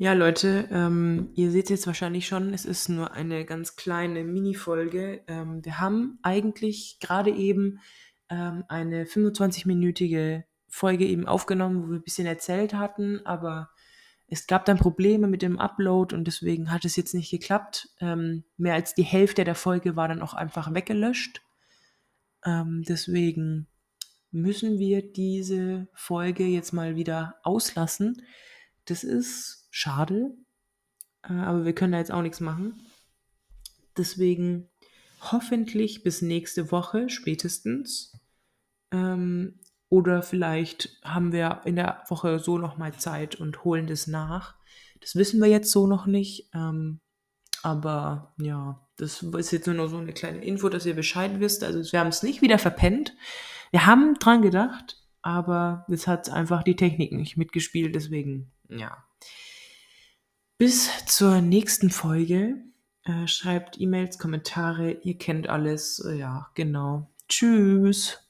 Ja, Leute, ähm, ihr seht jetzt wahrscheinlich schon, es ist nur eine ganz kleine Mini-Folge. Ähm, wir haben eigentlich gerade eben ähm, eine 25-minütige Folge eben aufgenommen, wo wir ein bisschen erzählt hatten, aber es gab dann Probleme mit dem Upload und deswegen hat es jetzt nicht geklappt. Ähm, mehr als die Hälfte der Folge war dann auch einfach weggelöscht. Ähm, deswegen müssen wir diese Folge jetzt mal wieder auslassen. Das ist schade, äh, aber wir können da jetzt auch nichts machen. Deswegen hoffentlich bis nächste Woche spätestens. Ähm, oder vielleicht haben wir in der Woche so noch mal Zeit und holen das nach. Das wissen wir jetzt so noch nicht. Ähm, aber ja, das ist jetzt nur so eine kleine Info, dass ihr Bescheid wisst. Also wir haben es nicht wieder verpennt. Wir haben dran gedacht, aber es hat einfach die Technik nicht mitgespielt. Deswegen, ja. Bis zur nächsten Folge. Äh, schreibt E-Mails, Kommentare. Ihr kennt alles. Äh, ja, genau. Tschüss.